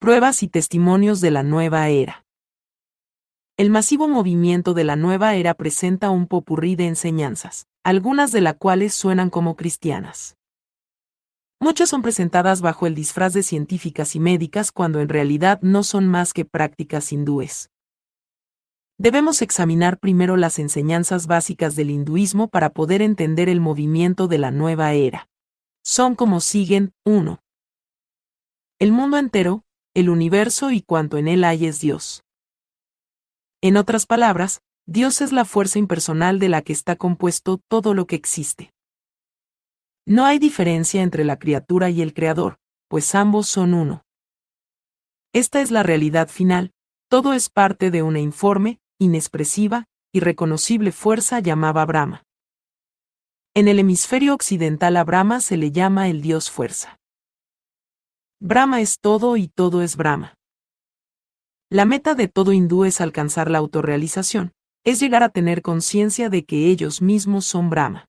Pruebas y testimonios de la nueva era. El masivo movimiento de la nueva era presenta un popurrí de enseñanzas, algunas de las cuales suenan como cristianas. Muchas son presentadas bajo el disfraz de científicas y médicas cuando en realidad no son más que prácticas hindúes. Debemos examinar primero las enseñanzas básicas del hinduismo para poder entender el movimiento de la nueva era. Son como siguen, 1. El mundo entero, el universo y cuanto en él hay es Dios. En otras palabras, Dios es la fuerza impersonal de la que está compuesto todo lo que existe. No hay diferencia entre la criatura y el Creador, pues ambos son uno. Esta es la realidad final, todo es parte de una informe, inexpresiva, y reconocible fuerza llamada Brahma. En el hemisferio occidental a Brahma se le llama el Dios fuerza. Brahma es todo y todo es Brahma. La meta de todo hindú es alcanzar la autorrealización, es llegar a tener conciencia de que ellos mismos son Brahma.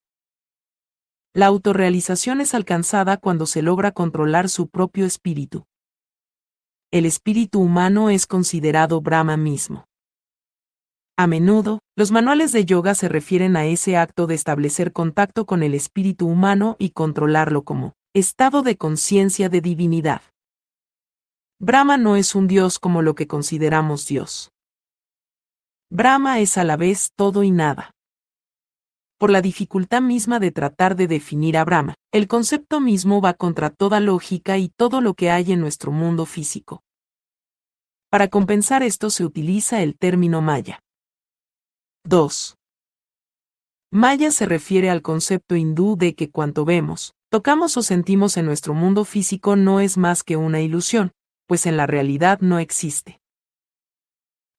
La autorrealización es alcanzada cuando se logra controlar su propio espíritu. El espíritu humano es considerado Brahma mismo. A menudo, los manuales de yoga se refieren a ese acto de establecer contacto con el espíritu humano y controlarlo como estado de conciencia de divinidad. Brahma no es un dios como lo que consideramos dios. Brahma es a la vez todo y nada. Por la dificultad misma de tratar de definir a Brahma, el concepto mismo va contra toda lógica y todo lo que hay en nuestro mundo físico. Para compensar esto se utiliza el término maya. 2. Maya se refiere al concepto hindú de que cuanto vemos, tocamos o sentimos en nuestro mundo físico no es más que una ilusión, pues en la realidad no existe.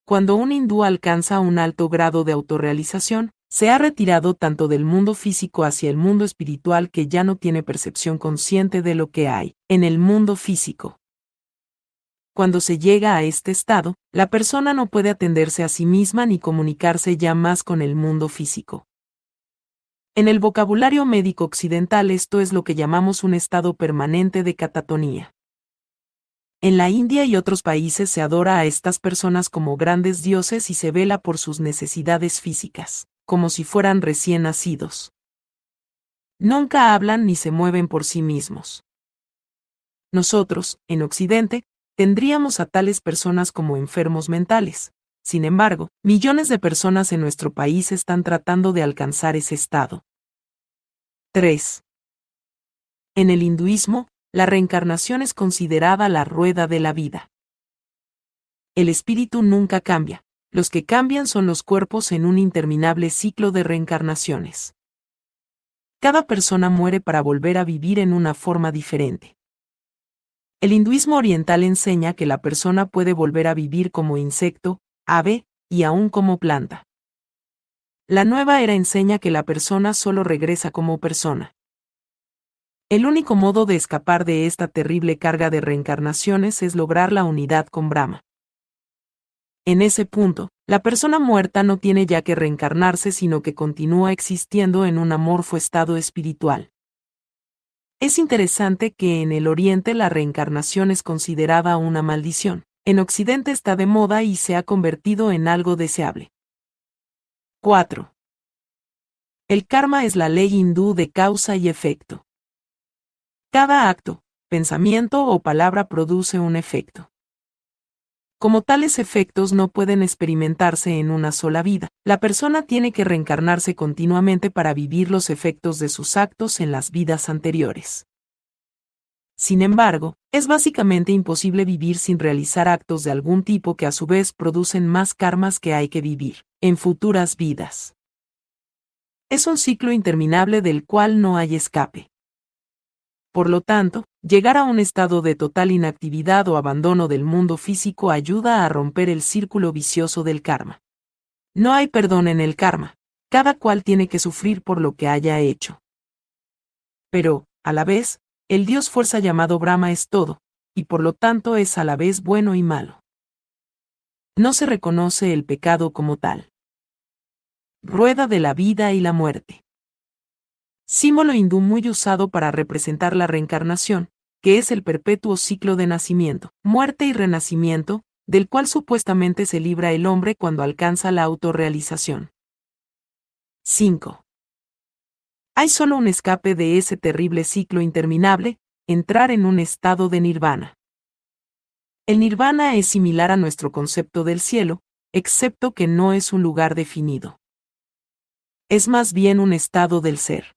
Cuando un hindú alcanza un alto grado de autorrealización, se ha retirado tanto del mundo físico hacia el mundo espiritual que ya no tiene percepción consciente de lo que hay en el mundo físico. Cuando se llega a este estado, la persona no puede atenderse a sí misma ni comunicarse ya más con el mundo físico. En el vocabulario médico occidental esto es lo que llamamos un estado permanente de catatonía. En la India y otros países se adora a estas personas como grandes dioses y se vela por sus necesidades físicas, como si fueran recién nacidos. Nunca hablan ni se mueven por sí mismos. Nosotros, en Occidente, tendríamos a tales personas como enfermos mentales. Sin embargo, millones de personas en nuestro país están tratando de alcanzar ese estado. 3. En el hinduismo, la reencarnación es considerada la rueda de la vida. El espíritu nunca cambia, los que cambian son los cuerpos en un interminable ciclo de reencarnaciones. Cada persona muere para volver a vivir en una forma diferente. El hinduismo oriental enseña que la persona puede volver a vivir como insecto, ave, y aún como planta. La nueva era enseña que la persona solo regresa como persona. El único modo de escapar de esta terrible carga de reencarnaciones es lograr la unidad con Brahma. En ese punto, la persona muerta no tiene ya que reencarnarse sino que continúa existiendo en un amorfo estado espiritual. Es interesante que en el Oriente la reencarnación es considerada una maldición. En Occidente está de moda y se ha convertido en algo deseable. 4. El karma es la ley hindú de causa y efecto. Cada acto, pensamiento o palabra produce un efecto. Como tales efectos no pueden experimentarse en una sola vida, la persona tiene que reencarnarse continuamente para vivir los efectos de sus actos en las vidas anteriores. Sin embargo, es básicamente imposible vivir sin realizar actos de algún tipo que a su vez producen más karmas que hay que vivir en futuras vidas. Es un ciclo interminable del cual no hay escape. Por lo tanto, llegar a un estado de total inactividad o abandono del mundo físico ayuda a romper el círculo vicioso del karma. No hay perdón en el karma, cada cual tiene que sufrir por lo que haya hecho. Pero, a la vez, el dios fuerza llamado Brahma es todo, y por lo tanto es a la vez bueno y malo. No se reconoce el pecado como tal. Rueda de la vida y la muerte símbolo hindú muy usado para representar la reencarnación, que es el perpetuo ciclo de nacimiento, muerte y renacimiento, del cual supuestamente se libra el hombre cuando alcanza la autorrealización. 5. Hay solo un escape de ese terrible ciclo interminable, entrar en un estado de nirvana. El nirvana es similar a nuestro concepto del cielo, excepto que no es un lugar definido. Es más bien un estado del ser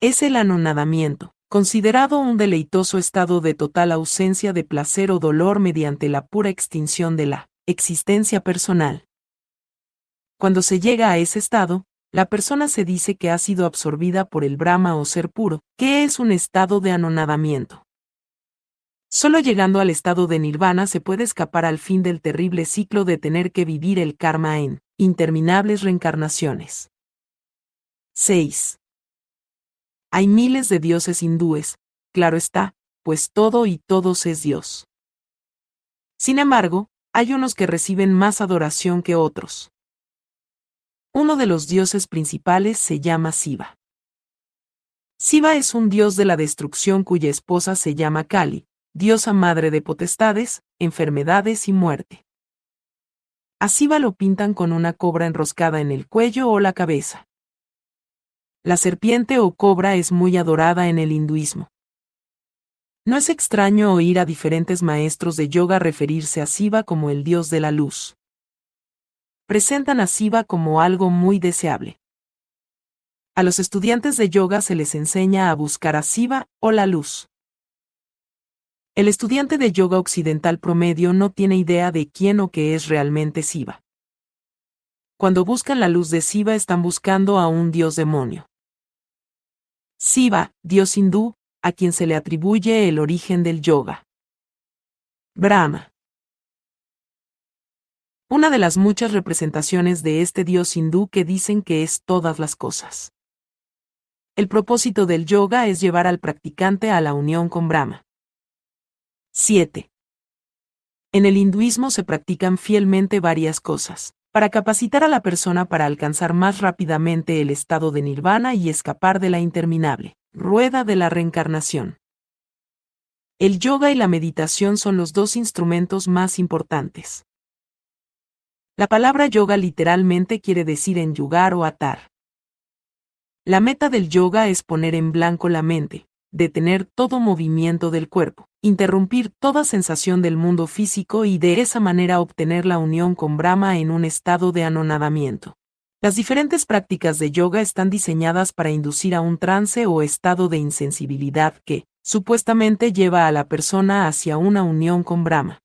es el anonadamiento, considerado un deleitoso estado de total ausencia de placer o dolor mediante la pura extinción de la existencia personal. Cuando se llega a ese estado, la persona se dice que ha sido absorbida por el Brahma o ser puro, que es un estado de anonadamiento. Solo llegando al estado de nirvana se puede escapar al fin del terrible ciclo de tener que vivir el karma en interminables reencarnaciones. 6. Hay miles de dioses hindúes, claro está, pues todo y todos es Dios. Sin embargo, hay unos que reciben más adoración que otros. Uno de los dioses principales se llama Siva. Siva es un dios de la destrucción cuya esposa se llama Kali, diosa madre de potestades, enfermedades y muerte. A Siva lo pintan con una cobra enroscada en el cuello o la cabeza. La serpiente o cobra es muy adorada en el hinduismo. No es extraño oír a diferentes maestros de yoga referirse a Siva como el dios de la luz. Presentan a Siva como algo muy deseable. A los estudiantes de yoga se les enseña a buscar a Siva o la luz. El estudiante de yoga occidental promedio no tiene idea de quién o qué es realmente Siva. Cuando buscan la luz de Siva están buscando a un dios demonio. Siva, dios hindú, a quien se le atribuye el origen del yoga. Brahma. Una de las muchas representaciones de este dios hindú que dicen que es todas las cosas. El propósito del yoga es llevar al practicante a la unión con Brahma. 7. En el hinduismo se practican fielmente varias cosas para capacitar a la persona para alcanzar más rápidamente el estado de nirvana y escapar de la interminable rueda de la reencarnación. El yoga y la meditación son los dos instrumentos más importantes. La palabra yoga literalmente quiere decir enyugar o atar. La meta del yoga es poner en blanco la mente, detener todo movimiento del cuerpo, interrumpir toda sensación del mundo físico y de esa manera obtener la unión con Brahma en un estado de anonadamiento. Las diferentes prácticas de yoga están diseñadas para inducir a un trance o estado de insensibilidad que, supuestamente, lleva a la persona hacia una unión con Brahma.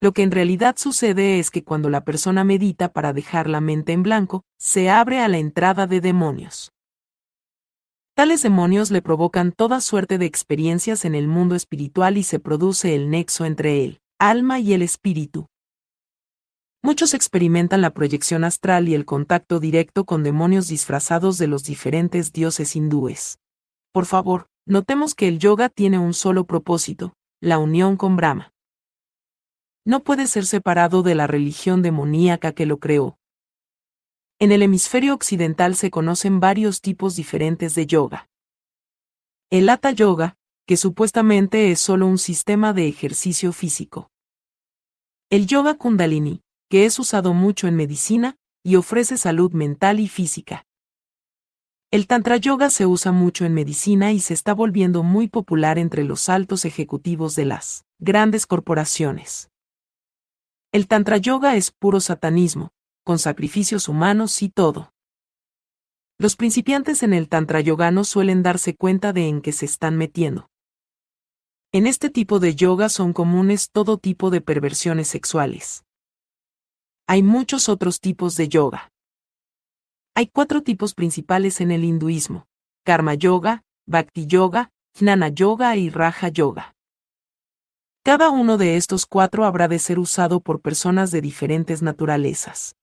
Lo que en realidad sucede es que cuando la persona medita para dejar la mente en blanco, se abre a la entrada de demonios. Tales demonios le provocan toda suerte de experiencias en el mundo espiritual y se produce el nexo entre el alma y el espíritu. Muchos experimentan la proyección astral y el contacto directo con demonios disfrazados de los diferentes dioses hindúes. Por favor, notemos que el yoga tiene un solo propósito, la unión con Brahma. No puede ser separado de la religión demoníaca que lo creó, en el hemisferio occidental se conocen varios tipos diferentes de yoga. El Hatha Yoga, que supuestamente es solo un sistema de ejercicio físico. El Yoga Kundalini, que es usado mucho en medicina, y ofrece salud mental y física. El Tantra Yoga se usa mucho en medicina y se está volviendo muy popular entre los altos ejecutivos de las grandes corporaciones. El Tantra Yoga es puro satanismo, con sacrificios humanos y todo. Los principiantes en el Tantra Yoga no suelen darse cuenta de en qué se están metiendo. En este tipo de yoga son comunes todo tipo de perversiones sexuales. Hay muchos otros tipos de yoga. Hay cuatro tipos principales en el hinduismo: Karma Yoga, Bhakti Yoga, Jnana Yoga y Raja Yoga. Cada uno de estos cuatro habrá de ser usado por personas de diferentes naturalezas.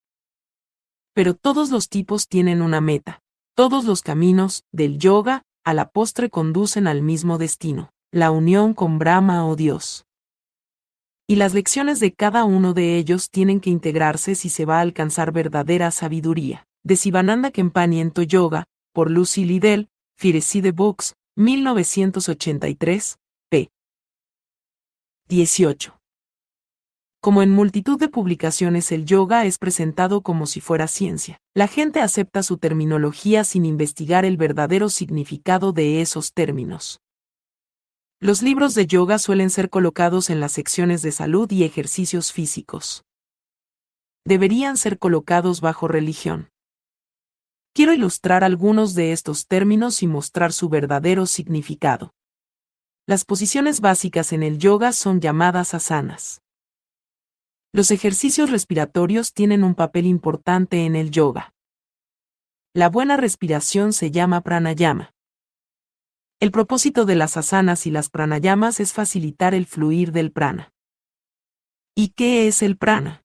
Pero todos los tipos tienen una meta. Todos los caminos, del yoga, a la postre conducen al mismo destino, la unión con Brahma o Dios y las lecciones de cada uno de ellos tienen que integrarse si se va a alcanzar verdadera sabiduría. De Sivananda Kempani en Yoga, por Lucy Liddell, Fireside Books, 1983, p. 18. Como en multitud de publicaciones el yoga es presentado como si fuera ciencia, la gente acepta su terminología sin investigar el verdadero significado de esos términos. Los libros de yoga suelen ser colocados en las secciones de salud y ejercicios físicos. Deberían ser colocados bajo religión. Quiero ilustrar algunos de estos términos y mostrar su verdadero significado. Las posiciones básicas en el yoga son llamadas asanas. Los ejercicios respiratorios tienen un papel importante en el yoga. La buena respiración se llama pranayama. El propósito de las asanas y las pranayamas es facilitar el fluir del prana. ¿Y qué es el prana?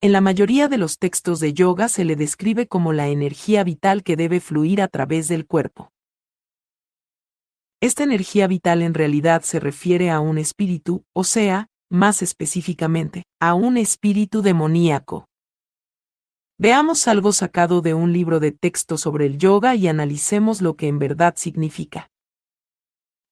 En la mayoría de los textos de yoga se le describe como la energía vital que debe fluir a través del cuerpo. Esta energía vital en realidad se refiere a un espíritu, o sea, más específicamente, a un espíritu demoníaco. Veamos algo sacado de un libro de texto sobre el yoga y analicemos lo que en verdad significa.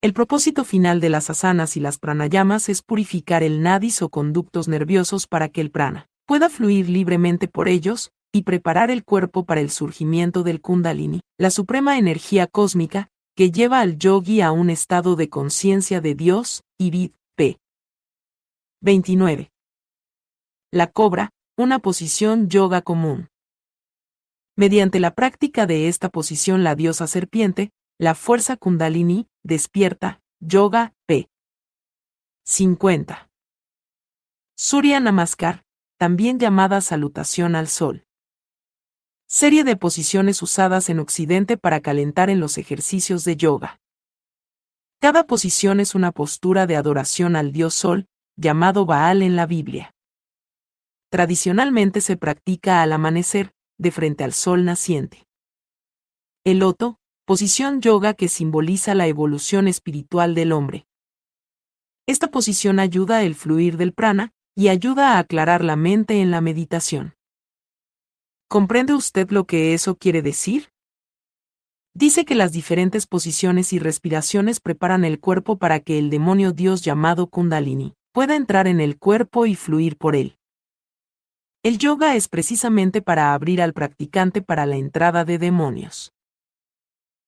El propósito final de las asanas y las pranayamas es purificar el nadis o conductos nerviosos para que el prana pueda fluir libremente por ellos y preparar el cuerpo para el surgimiento del kundalini, la suprema energía cósmica que lleva al yogi a un estado de conciencia de Dios y vid. P. 29. La cobra, una posición yoga común. Mediante la práctica de esta posición la diosa serpiente, la fuerza kundalini, despierta, yoga, p. 50. Surya Namaskar, también llamada salutación al sol. Serie de posiciones usadas en Occidente para calentar en los ejercicios de yoga. Cada posición es una postura de adoración al dios sol, llamado Baal en la Biblia tradicionalmente se practica al amanecer, de frente al sol naciente. El loto, posición yoga que simboliza la evolución espiritual del hombre. Esta posición ayuda el fluir del prana y ayuda a aclarar la mente en la meditación. ¿Comprende usted lo que eso quiere decir? Dice que las diferentes posiciones y respiraciones preparan el cuerpo para que el demonio Dios llamado Kundalini pueda entrar en el cuerpo y fluir por él. El yoga es precisamente para abrir al practicante para la entrada de demonios.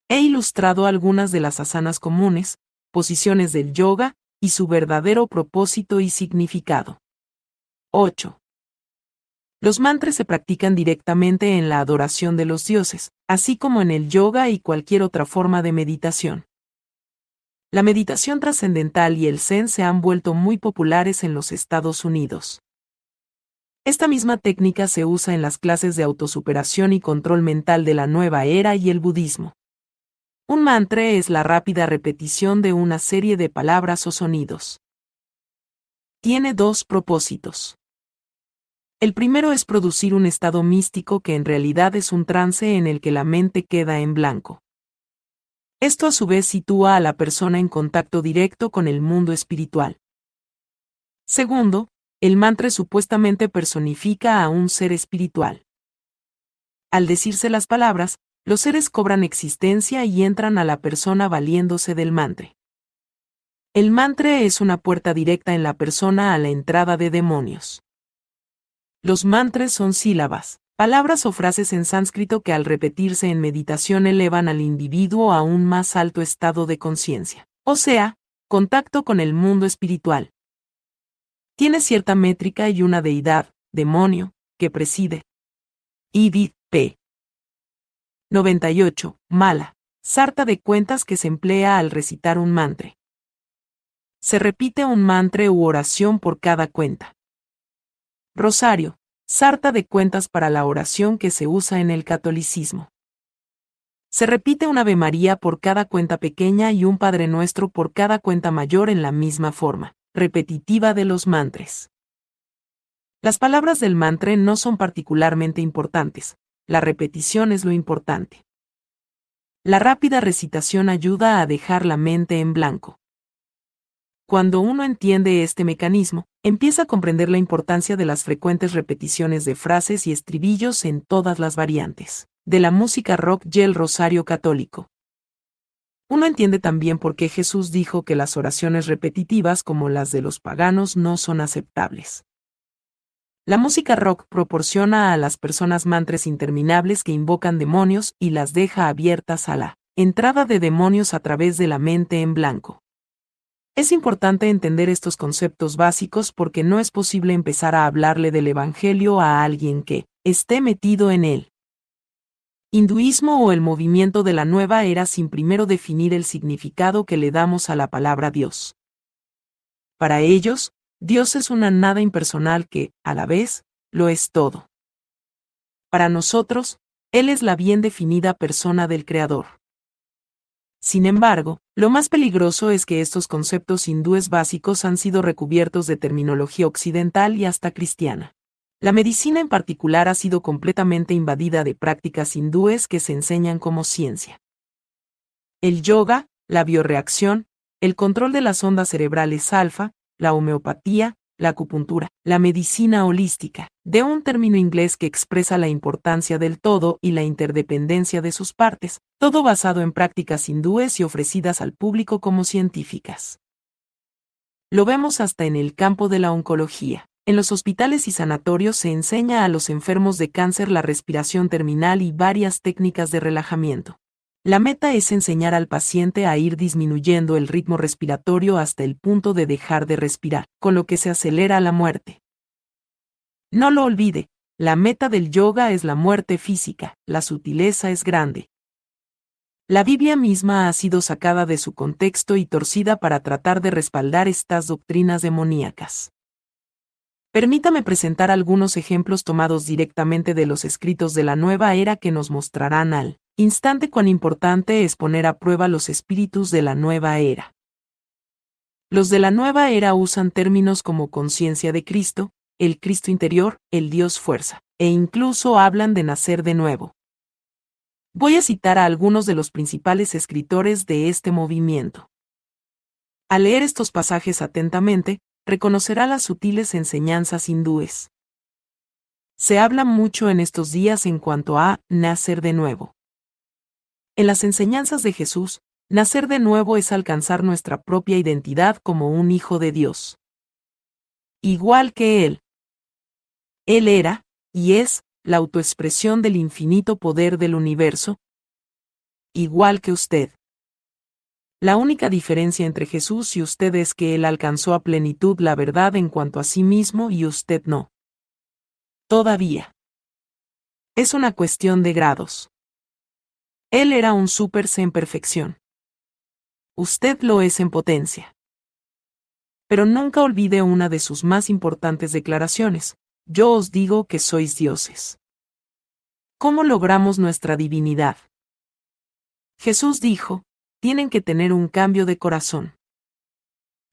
He ilustrado algunas de las asanas comunes, posiciones del yoga, y su verdadero propósito y significado. 8. Los mantras se practican directamente en la adoración de los dioses, así como en el yoga y cualquier otra forma de meditación. La meditación trascendental y el zen se han vuelto muy populares en los Estados Unidos. Esta misma técnica se usa en las clases de autosuperación y control mental de la nueva era y el budismo. Un mantra es la rápida repetición de una serie de palabras o sonidos. Tiene dos propósitos. El primero es producir un estado místico que en realidad es un trance en el que la mente queda en blanco. Esto a su vez sitúa a la persona en contacto directo con el mundo espiritual. Segundo, el mantra supuestamente personifica a un ser espiritual. Al decirse las palabras, los seres cobran existencia y entran a la persona valiéndose del mantra. El mantra es una puerta directa en la persona a la entrada de demonios. Los mantras son sílabas, palabras o frases en sánscrito que al repetirse en meditación elevan al individuo a un más alto estado de conciencia, o sea, contacto con el mundo espiritual. Tiene cierta métrica y una deidad, demonio, que preside. Idit P. 98. Mala. Sarta de cuentas que se emplea al recitar un mantre. Se repite un mantre u oración por cada cuenta. Rosario. Sarta de cuentas para la oración que se usa en el catolicismo. Se repite un Ave María por cada cuenta pequeña y un Padre Nuestro por cada cuenta mayor en la misma forma, repetitiva de los mantres. Las palabras del mantre no son particularmente importantes, la repetición es lo importante. La rápida recitación ayuda a dejar la mente en blanco. Cuando uno entiende este mecanismo, empieza a comprender la importancia de las frecuentes repeticiones de frases y estribillos en todas las variantes de la música rock y el rosario católico. Uno entiende también por qué Jesús dijo que las oraciones repetitivas como las de los paganos no son aceptables. La música rock proporciona a las personas mantres interminables que invocan demonios y las deja abiertas a la entrada de demonios a través de la mente en blanco. Es importante entender estos conceptos básicos porque no es posible empezar a hablarle del Evangelio a alguien que esté metido en él hinduismo o el movimiento de la nueva era sin primero definir el significado que le damos a la palabra Dios. Para ellos, Dios es una nada impersonal que, a la vez, lo es todo. Para nosotros, Él es la bien definida persona del Creador. Sin embargo, lo más peligroso es que estos conceptos hindúes básicos han sido recubiertos de terminología occidental y hasta cristiana. La medicina en particular ha sido completamente invadida de prácticas hindúes que se enseñan como ciencia. El yoga, la bioreacción, el control de las ondas cerebrales alfa, la homeopatía, la acupuntura, la medicina holística, de un término inglés que expresa la importancia del todo y la interdependencia de sus partes, todo basado en prácticas hindúes y ofrecidas al público como científicas. Lo vemos hasta en el campo de la oncología. En los hospitales y sanatorios se enseña a los enfermos de cáncer la respiración terminal y varias técnicas de relajamiento. La meta es enseñar al paciente a ir disminuyendo el ritmo respiratorio hasta el punto de dejar de respirar, con lo que se acelera la muerte. No lo olvide, la meta del yoga es la muerte física, la sutileza es grande. La Biblia misma ha sido sacada de su contexto y torcida para tratar de respaldar estas doctrinas demoníacas. Permítame presentar algunos ejemplos tomados directamente de los escritos de la nueva era que nos mostrarán al instante cuán importante es poner a prueba los espíritus de la nueva era. Los de la nueva era usan términos como conciencia de Cristo, el Cristo interior, el Dios fuerza, e incluso hablan de nacer de nuevo. Voy a citar a algunos de los principales escritores de este movimiento. Al leer estos pasajes atentamente, reconocerá las sutiles enseñanzas hindúes. Se habla mucho en estos días en cuanto a nacer de nuevo. En las enseñanzas de Jesús, nacer de nuevo es alcanzar nuestra propia identidad como un hijo de Dios. Igual que Él. Él era, y es, la autoexpresión del infinito poder del universo. Igual que usted. La única diferencia entre Jesús y usted es que Él alcanzó a plenitud la verdad en cuanto a sí mismo y usted no. Todavía. Es una cuestión de grados. Él era un super en perfección. Usted lo es en potencia. Pero nunca olvide una de sus más importantes declaraciones. Yo os digo que sois dioses. ¿Cómo logramos nuestra divinidad? Jesús dijo, tienen que tener un cambio de corazón.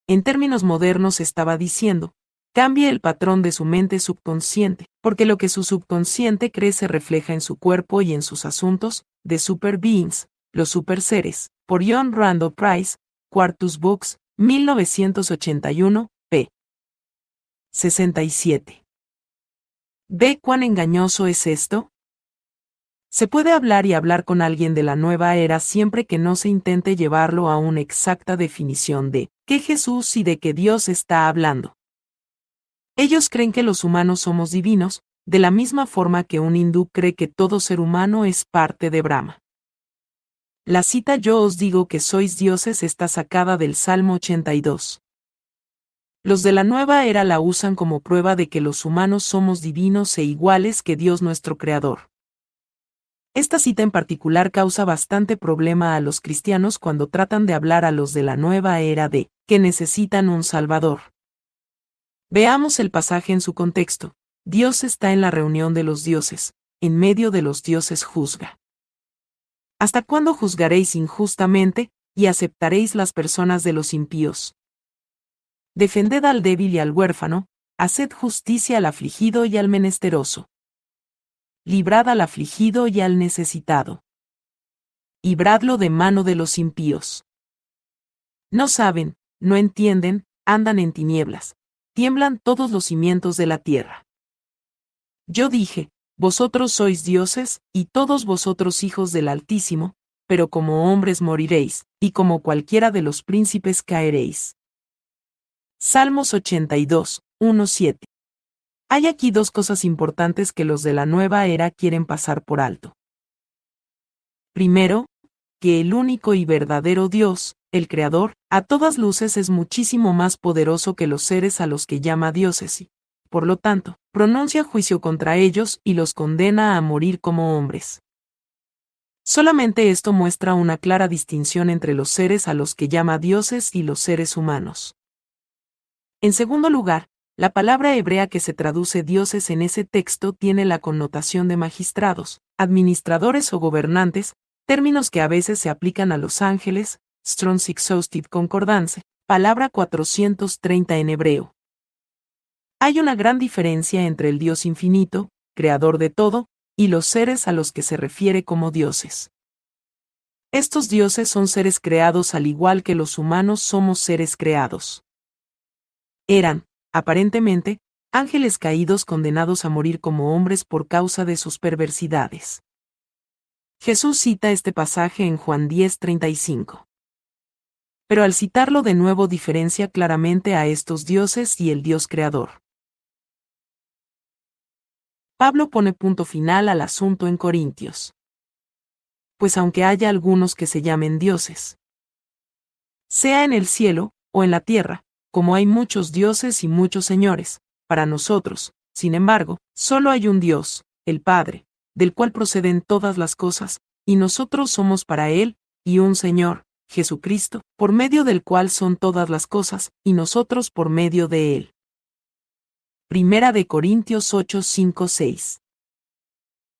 En términos modernos estaba diciendo, cambie el patrón de su mente subconsciente, porque lo que su subconsciente cree se refleja en su cuerpo y en sus asuntos, de Super Beings, los super seres, por John Randall Price, Quartus Books, 1981, p. 67. ¿Ve cuán engañoso es esto? Se puede hablar y hablar con alguien de la nueva era siempre que no se intente llevarlo a una exacta definición de qué Jesús y de qué Dios está hablando. Ellos creen que los humanos somos divinos, de la misma forma que un hindú cree que todo ser humano es parte de Brahma. La cita Yo os digo que sois dioses está sacada del Salmo 82. Los de la nueva era la usan como prueba de que los humanos somos divinos e iguales que Dios nuestro Creador. Esta cita en particular causa bastante problema a los cristianos cuando tratan de hablar a los de la nueva era de que necesitan un Salvador. Veamos el pasaje en su contexto. Dios está en la reunión de los dioses, en medio de los dioses juzga. ¿Hasta cuándo juzgaréis injustamente y aceptaréis las personas de los impíos? Defended al débil y al huérfano, haced justicia al afligido y al menesteroso. Librad al afligido y al necesitado. Libradlo de mano de los impíos. No saben, no entienden, andan en tinieblas, tiemblan todos los cimientos de la tierra. Yo dije, vosotros sois dioses, y todos vosotros hijos del Altísimo, pero como hombres moriréis, y como cualquiera de los príncipes caeréis. Salmos 82, 1-7. Hay aquí dos cosas importantes que los de la nueva era quieren pasar por alto. Primero, que el único y verdadero Dios, el Creador, a todas luces es muchísimo más poderoso que los seres a los que llama dioses y, por lo tanto, pronuncia juicio contra ellos y los condena a morir como hombres. Solamente esto muestra una clara distinción entre los seres a los que llama dioses y los seres humanos. En segundo lugar, la palabra hebrea que se traduce dioses en ese texto tiene la connotación de magistrados, administradores o gobernantes, términos que a veces se aplican a los ángeles, Strong's Exhaustive Concordance, palabra 430 en hebreo. Hay una gran diferencia entre el Dios infinito, creador de todo, y los seres a los que se refiere como dioses. Estos dioses son seres creados al igual que los humanos somos seres creados. Eran, aparentemente, ángeles caídos condenados a morir como hombres por causa de sus perversidades. Jesús cita este pasaje en Juan 10:35. Pero al citarlo de nuevo diferencia claramente a estos dioses y el Dios creador. Pablo pone punto final al asunto en Corintios. Pues aunque haya algunos que se llamen dioses, sea en el cielo o en la tierra, como hay muchos dioses y muchos señores, para nosotros, sin embargo, solo hay un Dios, el Padre, del cual proceden todas las cosas, y nosotros somos para Él, y un Señor, Jesucristo, por medio del cual son todas las cosas, y nosotros por medio de Él. Primera de Corintios 8, 5, 6.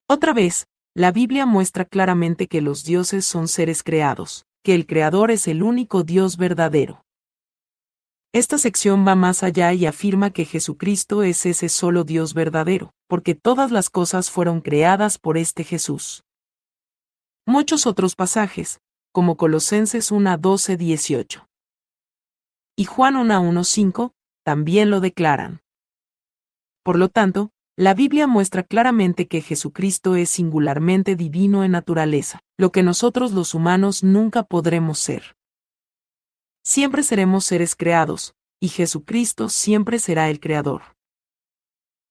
Otra vez, la Biblia muestra claramente que los dioses son seres creados, que el Creador es el único Dios verdadero. Esta sección va más allá y afirma que Jesucristo es ese solo Dios verdadero, porque todas las cosas fueron creadas por este Jesús. Muchos otros pasajes, como Colosenses 1, 12, 18 y Juan 1, 1, 5, también lo declaran. Por lo tanto, la Biblia muestra claramente que Jesucristo es singularmente divino en naturaleza, lo que nosotros los humanos nunca podremos ser siempre seremos seres creados, y Jesucristo siempre será el Creador.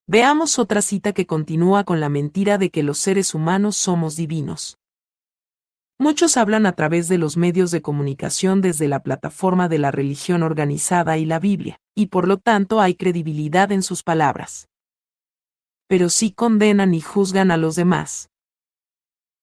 Veamos otra cita que continúa con la mentira de que los seres humanos somos divinos. Muchos hablan a través de los medios de comunicación desde la plataforma de la religión organizada y la Biblia, y por lo tanto hay credibilidad en sus palabras. Pero sí condenan y juzgan a los demás.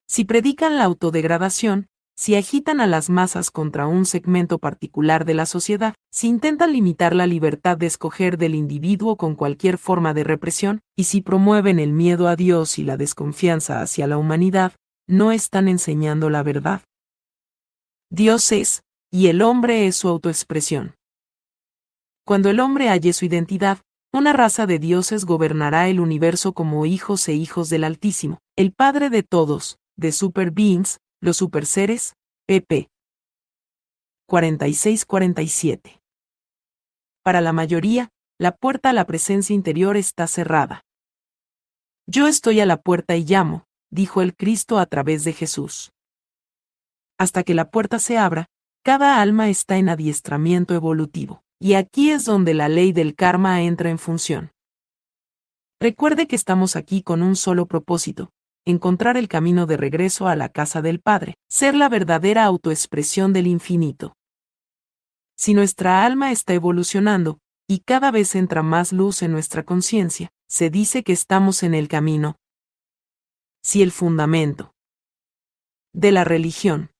Si predican la autodegradación, si agitan a las masas contra un segmento particular de la sociedad, si intentan limitar la libertad de escoger del individuo con cualquier forma de represión, y si promueven el miedo a Dios y la desconfianza hacia la humanidad, no están enseñando la verdad. Dios es, y el hombre es su autoexpresión. Cuando el hombre halle su identidad, una raza de dioses gobernará el universo como hijos e hijos del Altísimo, el Padre de todos, de Super Beings, los superseres, pp. 46-47. Para la mayoría, la puerta a la presencia interior está cerrada. Yo estoy a la puerta y llamo, dijo el Cristo a través de Jesús. Hasta que la puerta se abra, cada alma está en adiestramiento evolutivo, y aquí es donde la ley del karma entra en función. Recuerde que estamos aquí con un solo propósito, encontrar el camino de regreso a la casa del Padre, ser la verdadera autoexpresión del infinito. Si nuestra alma está evolucionando, y cada vez entra más luz en nuestra conciencia, se dice que estamos en el camino. Si el fundamento de la religión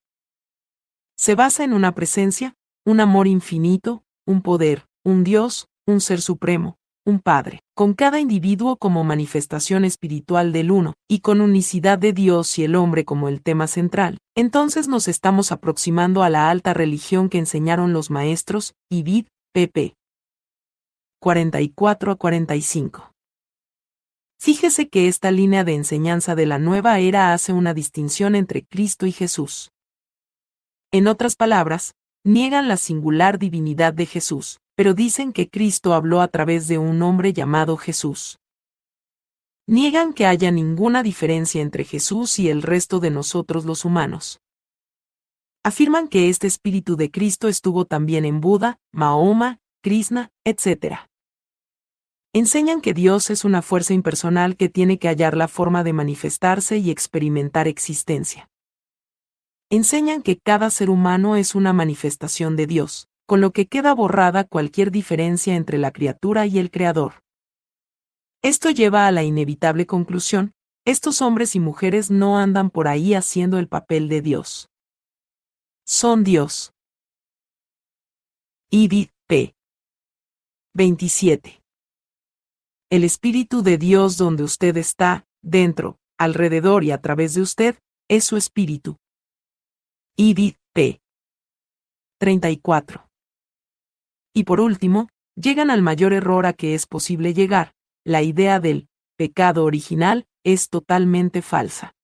se basa en una presencia, un amor infinito, un poder, un Dios, un ser supremo, un Padre, con cada individuo como manifestación espiritual del uno, y con unicidad de Dios y el hombre como el tema central, entonces nos estamos aproximando a la alta religión que enseñaron los maestros, Ibid, pp. 44 a 45. Fíjese que esta línea de enseñanza de la nueva era hace una distinción entre Cristo y Jesús. En otras palabras, niegan la singular divinidad de Jesús, pero dicen que Cristo habló a través de un hombre llamado Jesús. Niegan que haya ninguna diferencia entre Jesús y el resto de nosotros los humanos. Afirman que este espíritu de Cristo estuvo también en Buda, Mahoma, Krishna, etc. Enseñan que Dios es una fuerza impersonal que tiene que hallar la forma de manifestarse y experimentar existencia. Enseñan que cada ser humano es una manifestación de Dios, con lo que queda borrada cualquier diferencia entre la criatura y el Creador. Esto lleva a la inevitable conclusión, estos hombres y mujeres no andan por ahí haciendo el papel de Dios. Son Dios. Ibid P. 27. El Espíritu de Dios donde usted está, dentro, alrededor y a través de usted, es su Espíritu. Ibid P. 34. Y por último, llegan al mayor error a que es posible llegar, la idea del pecado original es totalmente falsa.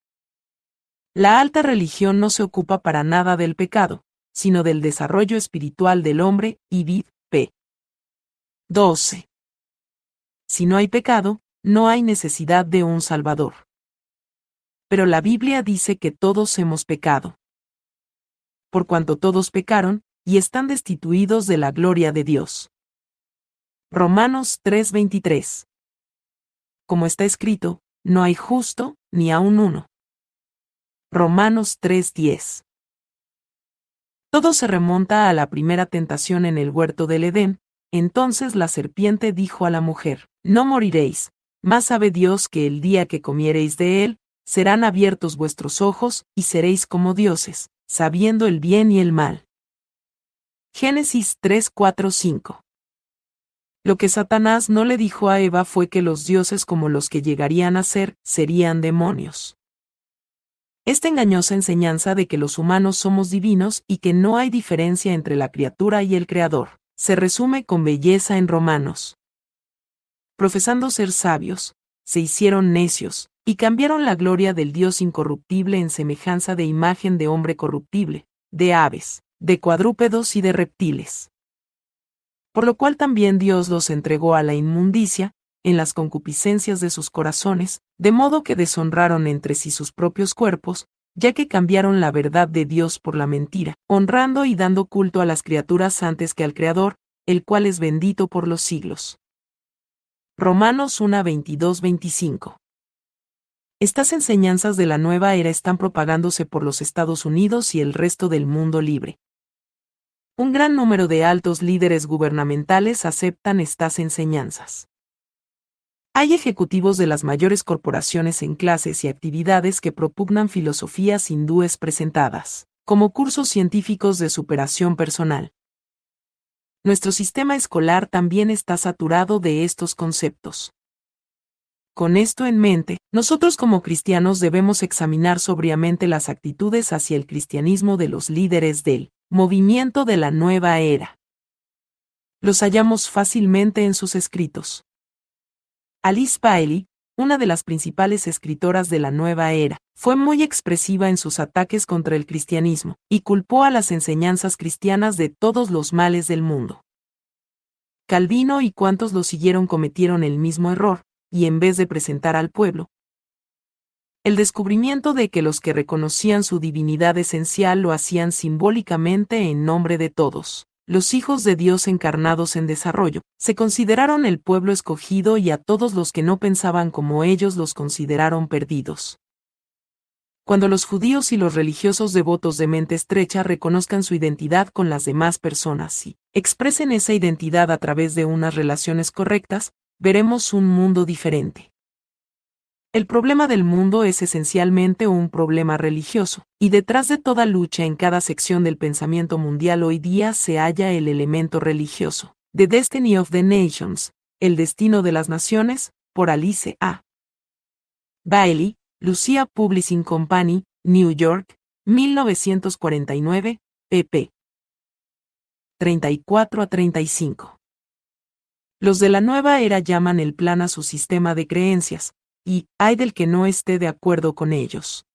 La alta religión no se ocupa para nada del pecado, sino del desarrollo espiritual del hombre, y p. 12. Si no hay pecado, no hay necesidad de un Salvador. Pero la Biblia dice que todos hemos pecado. Por cuanto todos pecaron, y están destituidos de la gloria de Dios. Romanos 3:23. Como está escrito, no hay justo, ni aun uno. Romanos 3:10. Todo se remonta a la primera tentación en el huerto del Edén, entonces la serpiente dijo a la mujer, No moriréis, más sabe Dios que el día que comiereis de él, serán abiertos vuestros ojos, y seréis como dioses, sabiendo el bien y el mal. Génesis 3, 4, 5. Lo que Satanás no le dijo a Eva fue que los dioses como los que llegarían a ser, serían demonios. Esta engañosa enseñanza de que los humanos somos divinos y que no hay diferencia entre la criatura y el Creador, se resume con belleza en Romanos. Profesando ser sabios, se hicieron necios, y cambiaron la gloria del Dios incorruptible en semejanza de imagen de hombre corruptible, de aves, de cuadrúpedos y de reptiles. Por lo cual también Dios los entregó a la inmundicia, en las concupiscencias de sus corazones, de modo que deshonraron entre sí sus propios cuerpos, ya que cambiaron la verdad de Dios por la mentira, honrando y dando culto a las criaturas antes que al Creador, el cual es bendito por los siglos. Romanos 1 25 Estas enseñanzas de la nueva era están propagándose por los Estados Unidos y el resto del mundo libre. Un gran número de altos líderes gubernamentales aceptan estas enseñanzas. Hay ejecutivos de las mayores corporaciones en clases y actividades que propugnan filosofías hindúes presentadas, como cursos científicos de superación personal. Nuestro sistema escolar también está saturado de estos conceptos. Con esto en mente, nosotros como cristianos debemos examinar sobriamente las actitudes hacia el cristianismo de los líderes del Movimiento de la Nueva Era. Los hallamos fácilmente en sus escritos. Alice Bailey, una de las principales escritoras de la Nueva Era, fue muy expresiva en sus ataques contra el cristianismo, y culpó a las enseñanzas cristianas de todos los males del mundo. Calvino y cuantos lo siguieron cometieron el mismo error, y en vez de presentar al pueblo, el descubrimiento de que los que reconocían su divinidad esencial lo hacían simbólicamente en nombre de todos, los hijos de Dios encarnados en desarrollo, se consideraron el pueblo escogido y a todos los que no pensaban como ellos los consideraron perdidos. Cuando los judíos y los religiosos devotos de mente estrecha reconozcan su identidad con las demás personas y expresen esa identidad a través de unas relaciones correctas, veremos un mundo diferente. El problema del mundo es esencialmente un problema religioso, y detrás de toda lucha en cada sección del pensamiento mundial hoy día se halla el elemento religioso. The Destiny of the Nations, El Destino de las Naciones, por Alice A. Bailey, Lucia Publishing Company, New York, 1949, pp. 34 a 35. Los de la nueva era llaman el plan a su sistema de creencias, y hay del que no esté de acuerdo con ellos.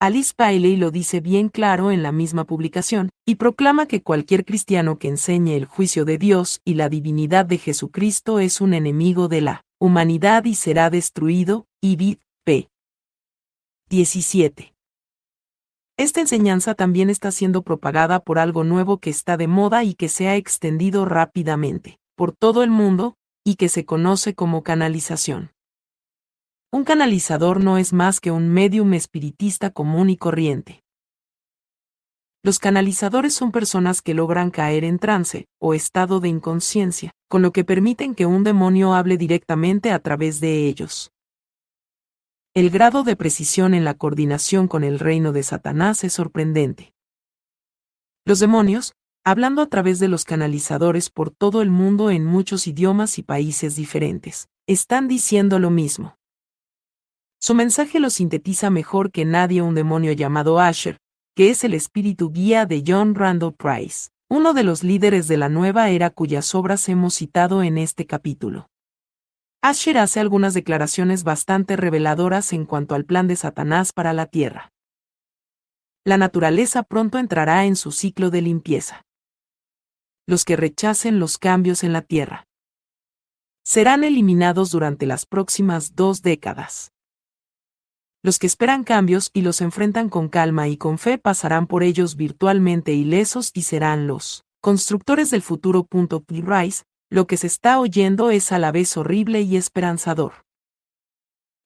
Alice Bailey lo dice bien claro en la misma publicación, y proclama que cualquier cristiano que enseñe el juicio de Dios y la divinidad de Jesucristo es un enemigo de la humanidad y será destruido, y p. 17. Esta enseñanza también está siendo propagada por algo nuevo que está de moda y que se ha extendido rápidamente por todo el mundo, y que se conoce como canalización. Un canalizador no es más que un medium espiritista común y corriente. Los canalizadores son personas que logran caer en trance o estado de inconsciencia, con lo que permiten que un demonio hable directamente a través de ellos. El grado de precisión en la coordinación con el reino de Satanás es sorprendente. Los demonios, hablando a través de los canalizadores por todo el mundo en muchos idiomas y países diferentes, están diciendo lo mismo. Su mensaje lo sintetiza mejor que nadie un demonio llamado Asher, que es el espíritu guía de John Randall Price, uno de los líderes de la nueva era cuyas obras hemos citado en este capítulo. Asher hace algunas declaraciones bastante reveladoras en cuanto al plan de Satanás para la Tierra. La naturaleza pronto entrará en su ciclo de limpieza. Los que rechacen los cambios en la Tierra serán eliminados durante las próximas dos décadas. Los que esperan cambios y los enfrentan con calma y con fe pasarán por ellos virtualmente ilesos y serán los constructores del futuro. Rice, lo que se está oyendo es a la vez horrible y esperanzador.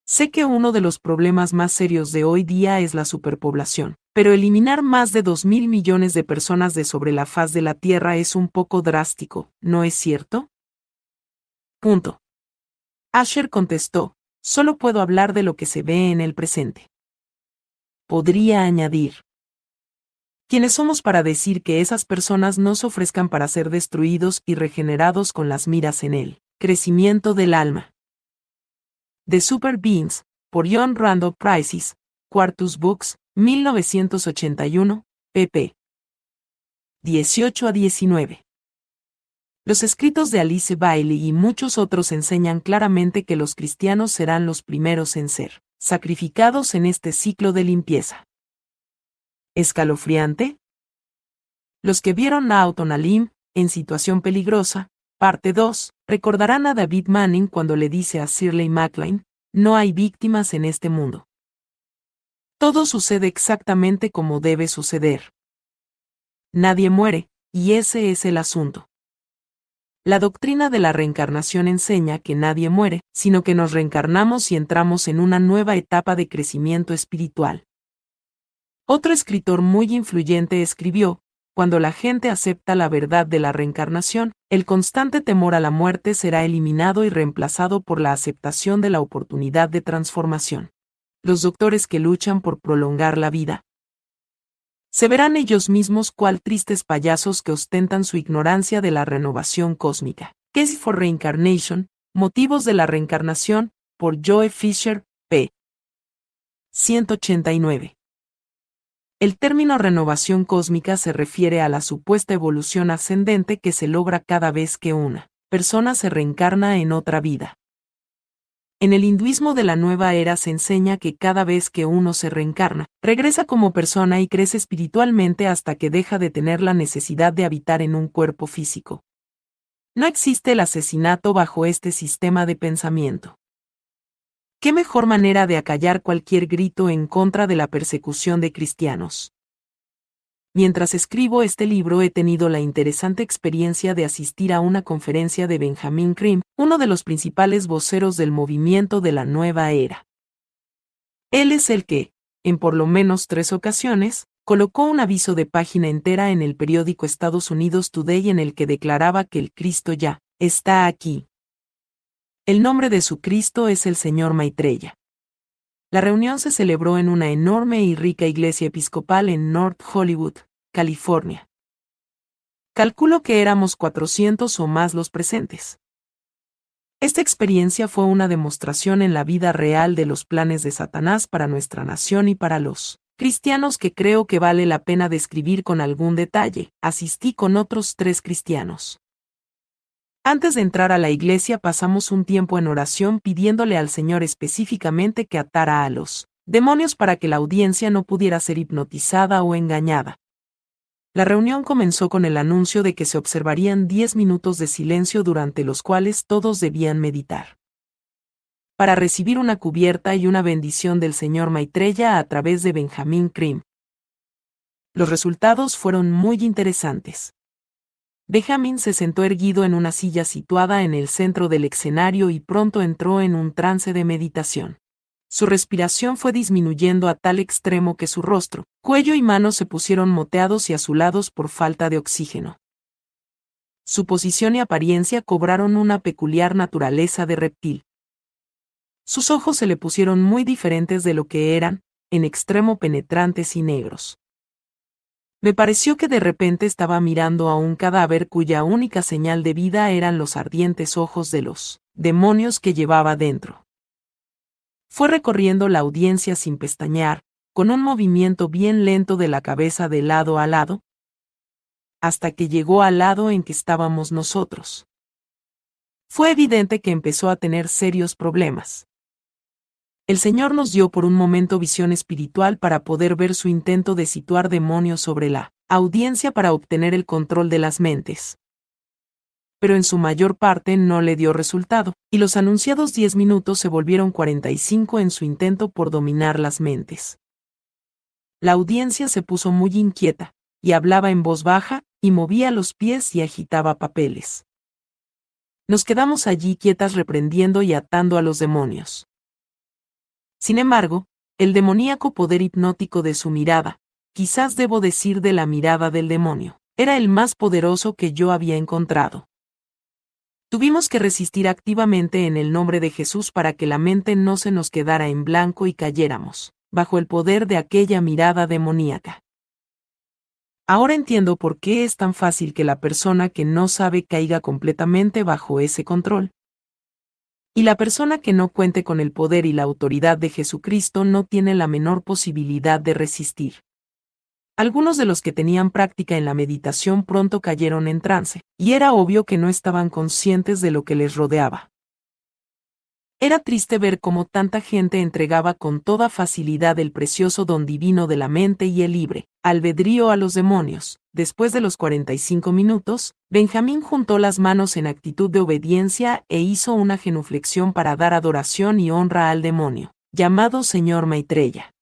Sé que uno de los problemas más serios de hoy día es la superpoblación, pero eliminar más de dos mil millones de personas de sobre la faz de la Tierra es un poco drástico, ¿no es cierto? Asher contestó, solo puedo hablar de lo que se ve en el presente. Podría añadir. ¿Quiénes somos para decir que esas personas no se ofrezcan para ser destruidos y regenerados con las miras en el crecimiento del alma? The Super Beings, por John Randall Prices, Quartus Books, 1981, pp. 18 a 19. Los escritos de Alice Bailey y muchos otros enseñan claramente que los cristianos serán los primeros en ser sacrificados en este ciclo de limpieza. ¿Escalofriante? Los que vieron a Autonalim, en situación peligrosa, parte 2, recordarán a David Manning cuando le dice a Shirley MacLaine, no hay víctimas en este mundo. Todo sucede exactamente como debe suceder. Nadie muere, y ese es el asunto. La doctrina de la reencarnación enseña que nadie muere, sino que nos reencarnamos y entramos en una nueva etapa de crecimiento espiritual. Otro escritor muy influyente escribió, cuando la gente acepta la verdad de la reencarnación, el constante temor a la muerte será eliminado y reemplazado por la aceptación de la oportunidad de transformación. Los doctores que luchan por prolongar la vida, se verán ellos mismos cual tristes payasos que ostentan su ignorancia de la renovación cósmica. Case for Reincarnation, Motivos de la Reencarnación, por Joe Fisher, p. 189. El término renovación cósmica se refiere a la supuesta evolución ascendente que se logra cada vez que una persona se reencarna en otra vida. En el hinduismo de la nueva era se enseña que cada vez que uno se reencarna, regresa como persona y crece espiritualmente hasta que deja de tener la necesidad de habitar en un cuerpo físico. No existe el asesinato bajo este sistema de pensamiento. ¿Qué mejor manera de acallar cualquier grito en contra de la persecución de cristianos? Mientras escribo este libro he tenido la interesante experiencia de asistir a una conferencia de Benjamin Krim, uno de los principales voceros del movimiento de la nueva era. Él es el que, en por lo menos tres ocasiones, colocó un aviso de página entera en el periódico Estados Unidos Today en el que declaraba que el Cristo ya está aquí. El nombre de su Cristo es el Señor Maitreya. La reunión se celebró en una enorme y rica iglesia episcopal en North Hollywood, California. Calculo que éramos 400 o más los presentes. Esta experiencia fue una demostración en la vida real de los planes de Satanás para nuestra nación y para los cristianos que creo que vale la pena describir con algún detalle. Asistí con otros tres cristianos. Antes de entrar a la iglesia pasamos un tiempo en oración pidiéndole al Señor específicamente que atara a los demonios para que la audiencia no pudiera ser hipnotizada o engañada. La reunión comenzó con el anuncio de que se observarían 10 minutos de silencio durante los cuales todos debían meditar. Para recibir una cubierta y una bendición del señor Maitreya a través de Benjamín Krim. Los resultados fueron muy interesantes. Benjamin se sentó erguido en una silla situada en el centro del escenario y pronto entró en un trance de meditación. Su respiración fue disminuyendo a tal extremo que su rostro, cuello y manos se pusieron moteados y azulados por falta de oxígeno. Su posición y apariencia cobraron una peculiar naturaleza de reptil. Sus ojos se le pusieron muy diferentes de lo que eran, en extremo penetrantes y negros. Me pareció que de repente estaba mirando a un cadáver cuya única señal de vida eran los ardientes ojos de los demonios que llevaba dentro. Fue recorriendo la audiencia sin pestañear, con un movimiento bien lento de la cabeza de lado a lado, hasta que llegó al lado en que estábamos nosotros. Fue evidente que empezó a tener serios problemas. El Señor nos dio por un momento visión espiritual para poder ver su intento de situar demonios sobre la audiencia para obtener el control de las mentes. Pero en su mayor parte no le dio resultado, y los anunciados 10 minutos se volvieron 45 en su intento por dominar las mentes. La audiencia se puso muy inquieta, y hablaba en voz baja, y movía los pies y agitaba papeles. Nos quedamos allí quietas reprendiendo y atando a los demonios. Sin embargo, el demoníaco poder hipnótico de su mirada, quizás debo decir de la mirada del demonio, era el más poderoso que yo había encontrado. Tuvimos que resistir activamente en el nombre de Jesús para que la mente no se nos quedara en blanco y cayéramos, bajo el poder de aquella mirada demoníaca. Ahora entiendo por qué es tan fácil que la persona que no sabe caiga completamente bajo ese control, y la persona que no cuente con el poder y la autoridad de Jesucristo no tiene la menor posibilidad de resistir. Algunos de los que tenían práctica en la meditación pronto cayeron en trance, y era obvio que no estaban conscientes de lo que les rodeaba. Era triste ver cómo tanta gente entregaba con toda facilidad el precioso don divino de la mente y el libre albedrío a los demonios. Después de los 45 minutos, Benjamín juntó las manos en actitud de obediencia e hizo una genuflexión para dar adoración y honra al demonio, llamado Señor Maitreya.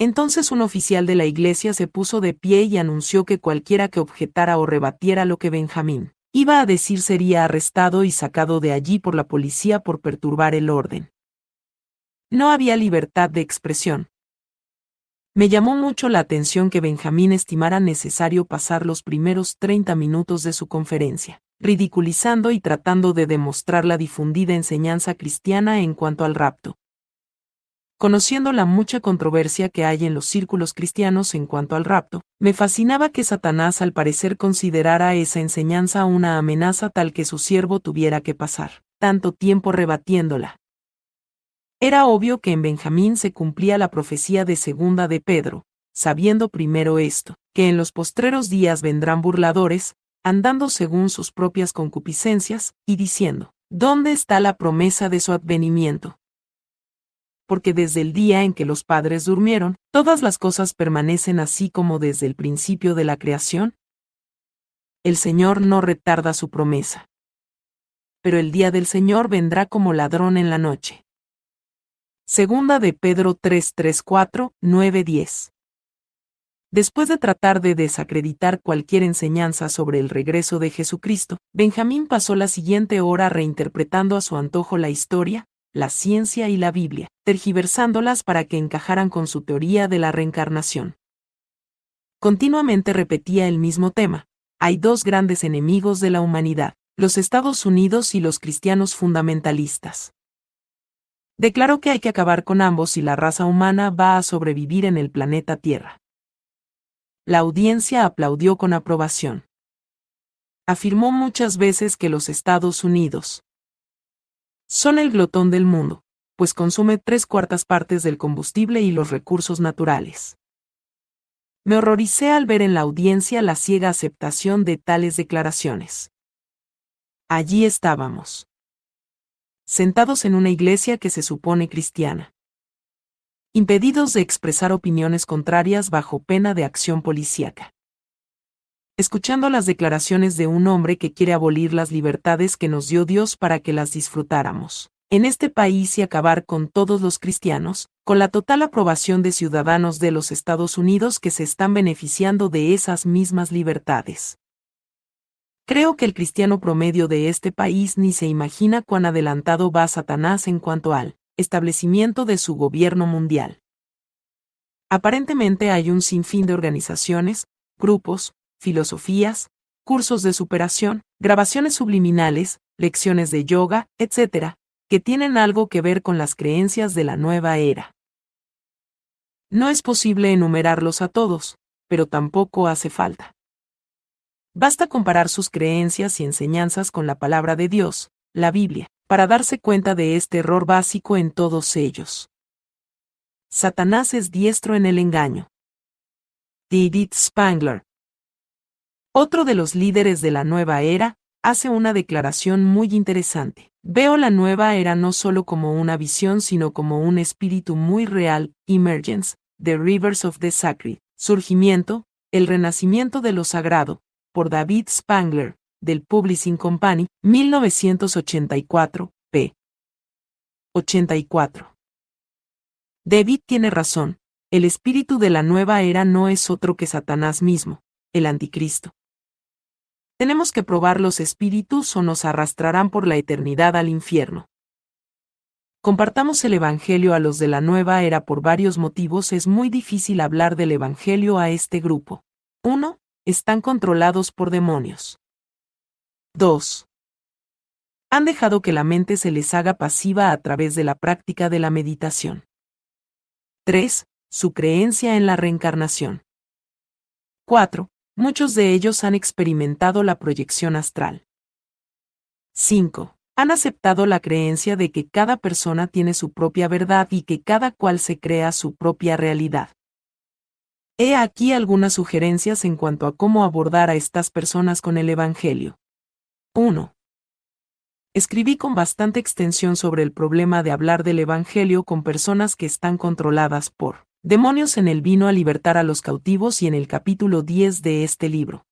Entonces un oficial de la iglesia se puso de pie y anunció que cualquiera que objetara o rebatiera lo que Benjamín iba a decir sería arrestado y sacado de allí por la policía por perturbar el orden. No había libertad de expresión. Me llamó mucho la atención que Benjamín estimara necesario pasar los primeros 30 minutos de su conferencia, ridiculizando y tratando de demostrar la difundida enseñanza cristiana en cuanto al rapto. Conociendo la mucha controversia que hay en los círculos cristianos en cuanto al rapto, me fascinaba que Satanás al parecer considerara esa enseñanza una amenaza tal que su siervo tuviera que pasar tanto tiempo rebatiéndola. Era obvio que en Benjamín se cumplía la profecía de segunda de Pedro, sabiendo primero esto, que en los postreros días vendrán burladores, andando según sus propias concupiscencias, y diciendo, ¿dónde está la promesa de su advenimiento? porque desde el día en que los padres durmieron, todas las cosas permanecen así como desde el principio de la creación? El Señor no retarda su promesa. Pero el día del Señor vendrá como ladrón en la noche. Segunda de Pedro 3, 3, 4, 9, 10. Después de tratar de desacreditar cualquier enseñanza sobre el regreso de Jesucristo, Benjamín pasó la siguiente hora reinterpretando a su antojo la historia, la ciencia y la Biblia, tergiversándolas para que encajaran con su teoría de la reencarnación. Continuamente repetía el mismo tema. Hay dos grandes enemigos de la humanidad, los Estados Unidos y los cristianos fundamentalistas. Declaró que hay que acabar con ambos si la raza humana va a sobrevivir en el planeta Tierra. La audiencia aplaudió con aprobación. Afirmó muchas veces que los Estados Unidos son el glotón del mundo, pues consume tres cuartas partes del combustible y los recursos naturales. Me horroricé al ver en la audiencia la ciega aceptación de tales declaraciones. Allí estábamos. Sentados en una iglesia que se supone cristiana impedidos de expresar opiniones contrarias bajo pena de acción policíaca. Escuchando las declaraciones de un hombre que quiere abolir las libertades que nos dio Dios para que las disfrutáramos en este país y acabar con todos los cristianos, con la total aprobación de ciudadanos de los Estados Unidos que se están beneficiando de esas mismas libertades. Creo que el cristiano promedio de este país ni se imagina cuán adelantado va Satanás en cuanto al establecimiento de su gobierno mundial. Aparentemente hay un sinfín de organizaciones, grupos, filosofías, cursos de superación, grabaciones subliminales, lecciones de yoga, etc., que tienen algo que ver con las creencias de la nueva era. No es posible enumerarlos a todos, pero tampoco hace falta. Basta comparar sus creencias y enseñanzas con la palabra de Dios, la Biblia, para darse cuenta de este error básico en todos ellos. Satanás es diestro en el engaño. David Spangler. Otro de los líderes de la nueva era, hace una declaración muy interesante. Veo la nueva era no solo como una visión, sino como un espíritu muy real, emergence, The Rivers of the Sacred, surgimiento, el renacimiento de lo sagrado, por David Spangler, del Publishing Company, 1984, p. 84. David tiene razón, el espíritu de la nueva era no es otro que Satanás mismo, el anticristo. Tenemos que probar los espíritus o nos arrastrarán por la eternidad al infierno. Compartamos el Evangelio a los de la nueva era por varios motivos. Es muy difícil hablar del Evangelio a este grupo. 1. Están controlados por demonios. 2. Han dejado que la mente se les haga pasiva a través de la práctica de la meditación. 3. Su creencia en la reencarnación. 4. Muchos de ellos han experimentado la proyección astral. 5. Han aceptado la creencia de que cada persona tiene su propia verdad y que cada cual se crea su propia realidad. He aquí algunas sugerencias en cuanto a cómo abordar a estas personas con el Evangelio. 1. Escribí con bastante extensión sobre el problema de hablar del Evangelio con personas que están controladas por demonios en el vino a libertar a los cautivos y en el capítulo 10 de este libro.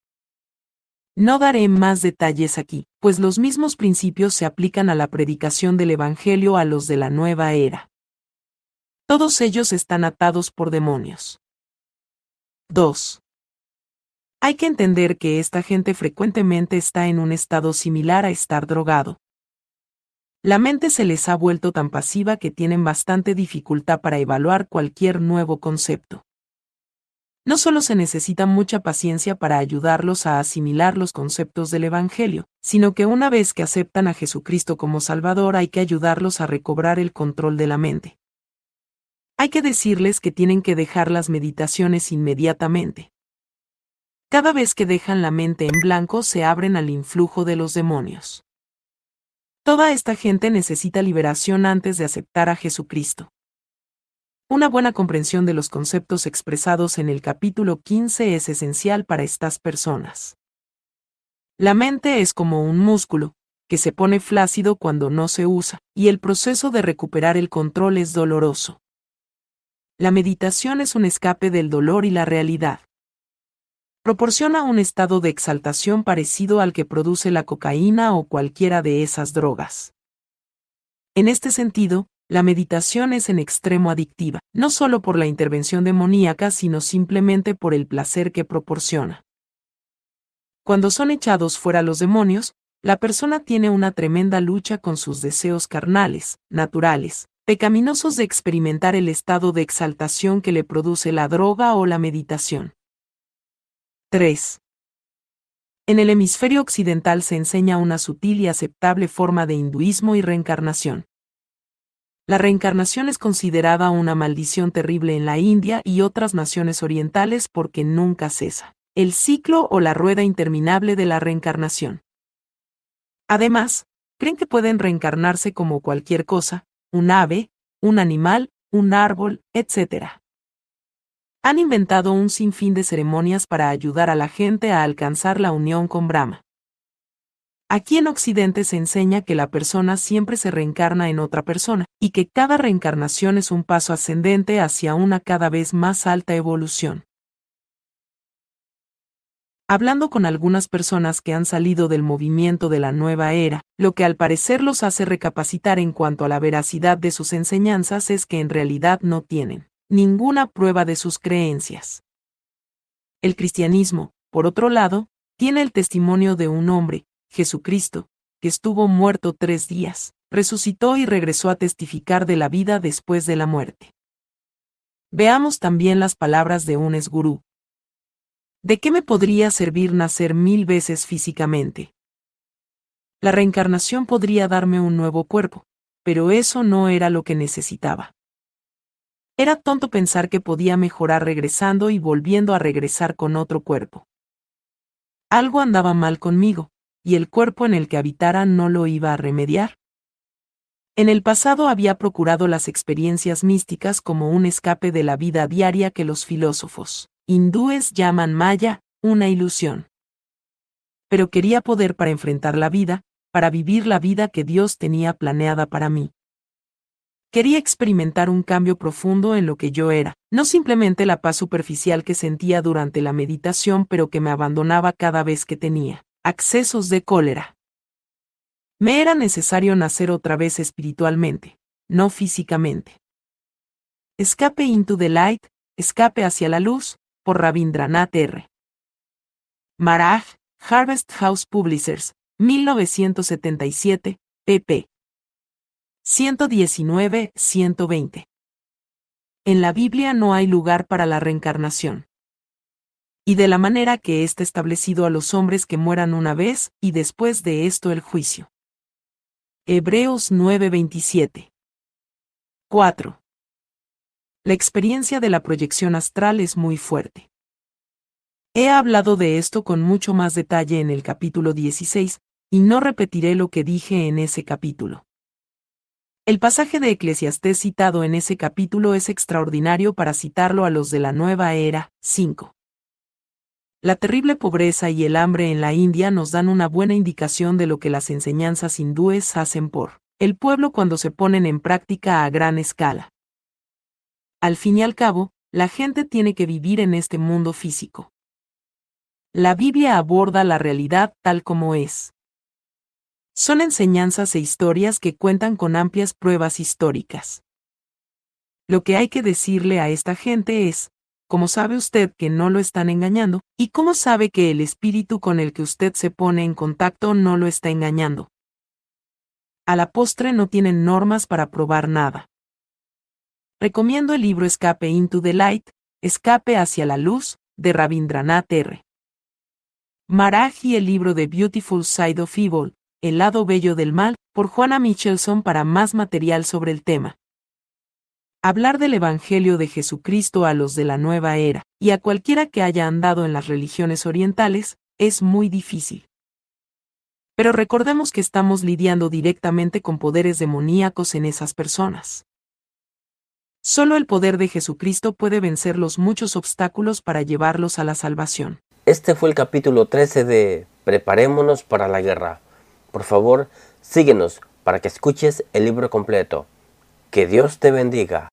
No daré más detalles aquí, pues los mismos principios se aplican a la predicación del Evangelio a los de la nueva era. Todos ellos están atados por demonios. 2. Hay que entender que esta gente frecuentemente está en un estado similar a estar drogado. La mente se les ha vuelto tan pasiva que tienen bastante dificultad para evaluar cualquier nuevo concepto. No solo se necesita mucha paciencia para ayudarlos a asimilar los conceptos del Evangelio, sino que una vez que aceptan a Jesucristo como Salvador hay que ayudarlos a recobrar el control de la mente. Hay que decirles que tienen que dejar las meditaciones inmediatamente. Cada vez que dejan la mente en blanco se abren al influjo de los demonios. Toda esta gente necesita liberación antes de aceptar a Jesucristo. Una buena comprensión de los conceptos expresados en el capítulo 15 es esencial para estas personas. La mente es como un músculo, que se pone flácido cuando no se usa, y el proceso de recuperar el control es doloroso. La meditación es un escape del dolor y la realidad proporciona un estado de exaltación parecido al que produce la cocaína o cualquiera de esas drogas. En este sentido, la meditación es en extremo adictiva, no solo por la intervención demoníaca, sino simplemente por el placer que proporciona. Cuando son echados fuera los demonios, la persona tiene una tremenda lucha con sus deseos carnales, naturales, pecaminosos de experimentar el estado de exaltación que le produce la droga o la meditación. 3. En el hemisferio occidental se enseña una sutil y aceptable forma de hinduismo y reencarnación. La reencarnación es considerada una maldición terrible en la India y otras naciones orientales porque nunca cesa. El ciclo o la rueda interminable de la reencarnación. Además, creen que pueden reencarnarse como cualquier cosa, un ave, un animal, un árbol, etc. Han inventado un sinfín de ceremonias para ayudar a la gente a alcanzar la unión con Brahma. Aquí en Occidente se enseña que la persona siempre se reencarna en otra persona, y que cada reencarnación es un paso ascendente hacia una cada vez más alta evolución. Hablando con algunas personas que han salido del movimiento de la nueva era, lo que al parecer los hace recapacitar en cuanto a la veracidad de sus enseñanzas es que en realidad no tienen ninguna prueba de sus creencias. El cristianismo, por otro lado, tiene el testimonio de un hombre, Jesucristo, que estuvo muerto tres días, resucitó y regresó a testificar de la vida después de la muerte. Veamos también las palabras de un esgurú. ¿De qué me podría servir nacer mil veces físicamente? La reencarnación podría darme un nuevo cuerpo, pero eso no era lo que necesitaba. Era tonto pensar que podía mejorar regresando y volviendo a regresar con otro cuerpo. Algo andaba mal conmigo, y el cuerpo en el que habitara no lo iba a remediar. En el pasado había procurado las experiencias místicas como un escape de la vida diaria que los filósofos hindúes llaman maya, una ilusión. Pero quería poder para enfrentar la vida, para vivir la vida que Dios tenía planeada para mí. Quería experimentar un cambio profundo en lo que yo era, no simplemente la paz superficial que sentía durante la meditación pero que me abandonaba cada vez que tenía accesos de cólera. Me era necesario nacer otra vez espiritualmente, no físicamente. Escape into the light, escape hacia la luz, por Rabindranath R. Maraj, Harvest House Publishers, 1977, pp. 119-120. En la Biblia no hay lugar para la reencarnación y de la manera que está establecido a los hombres que mueran una vez, y después de esto el juicio. Hebreos 9:27. 4. La experiencia de la proyección astral es muy fuerte. He hablado de esto con mucho más detalle en el capítulo 16, y no repetiré lo que dije en ese capítulo. El pasaje de Eclesiastés citado en ese capítulo es extraordinario para citarlo a los de la nueva era. 5. La terrible pobreza y el hambre en la India nos dan una buena indicación de lo que las enseñanzas hindúes hacen por el pueblo cuando se ponen en práctica a gran escala. Al fin y al cabo, la gente tiene que vivir en este mundo físico. La Biblia aborda la realidad tal como es. Son enseñanzas e historias que cuentan con amplias pruebas históricas. Lo que hay que decirle a esta gente es, ¿Cómo sabe usted que no lo están engañando? ¿Y cómo sabe que el espíritu con el que usted se pone en contacto no lo está engañando? A la postre no tienen normas para probar nada. Recomiendo el libro Escape into the Light, Escape hacia la Luz, de Rabindranath R. Maraj y el libro de Beautiful Side of Evil, El lado bello del mal, por Juana Michelson para más material sobre el tema. Hablar del Evangelio de Jesucristo a los de la nueva era, y a cualquiera que haya andado en las religiones orientales, es muy difícil. Pero recordemos que estamos lidiando directamente con poderes demoníacos en esas personas. Solo el poder de Jesucristo puede vencer los muchos obstáculos para llevarlos a la salvación. Este fue el capítulo 13 de Preparémonos para la guerra. Por favor, síguenos para que escuches el libro completo. Que Dios te bendiga.